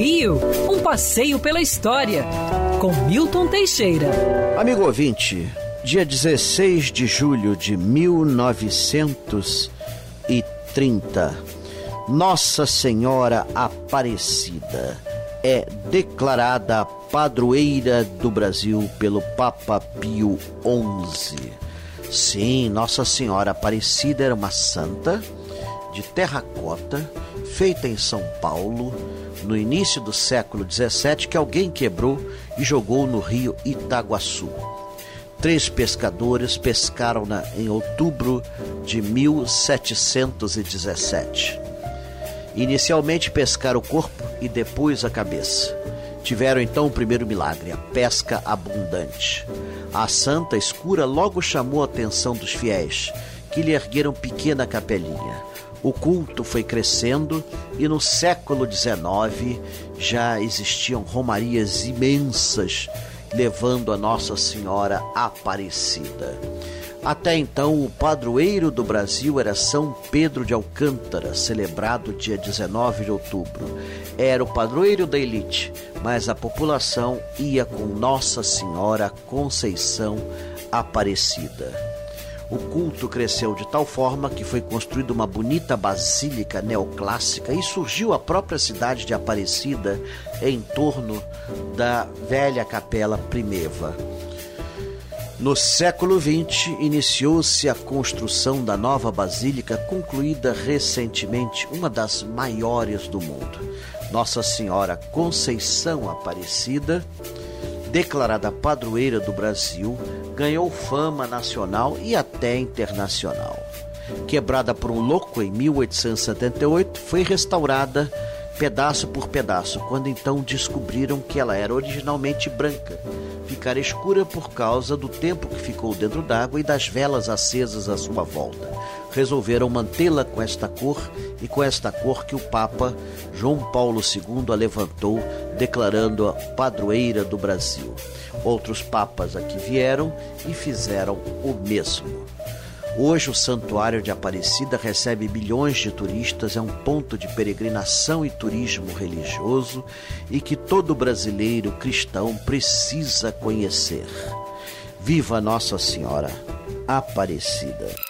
Rio, um passeio pela história, com Milton Teixeira. Amigo ouvinte, dia 16 de julho de 1930, Nossa Senhora Aparecida é declarada padroeira do Brasil pelo Papa Pio XI. Sim, Nossa Senhora Aparecida era uma santa de terracota feita em São Paulo no início do século XVII que alguém quebrou e jogou no rio Itaguaçu. Três pescadores pescaram-na em outubro de 1717. Inicialmente pescaram o corpo e depois a cabeça. Tiveram então o primeiro milagre, a pesca abundante. A santa escura logo chamou a atenção dos fiéis, que lhe ergueram pequena capelinha. O culto foi crescendo e no século XIX já existiam romarias imensas levando a Nossa Senhora Aparecida. Até então, o padroeiro do Brasil era São Pedro de Alcântara, celebrado dia 19 de outubro. Era o padroeiro da elite, mas a população ia com Nossa Senhora Conceição Aparecida. O culto cresceu de tal forma que foi construída uma bonita basílica neoclássica e surgiu a própria cidade de Aparecida em torno da velha capela primeva. No século XX, iniciou-se a construção da nova basílica, concluída recentemente, uma das maiores do mundo. Nossa Senhora Conceição Aparecida, declarada padroeira do Brasil, ganhou fama nacional e até internacional. Quebrada por um louco em 1878, foi restaurada pedaço por pedaço, quando então descobriram que ela era originalmente branca, ficar escura por causa do tempo que ficou dentro d'água e das velas acesas à sua volta. Resolveram mantê-la com esta cor e com esta cor que o Papa João Paulo II a levantou, declarando-a padroeira do Brasil. Outros papas aqui vieram e fizeram o mesmo. Hoje o Santuário de Aparecida recebe milhões de turistas, é um ponto de peregrinação e turismo religioso e que todo brasileiro cristão precisa conhecer. Viva Nossa Senhora Aparecida!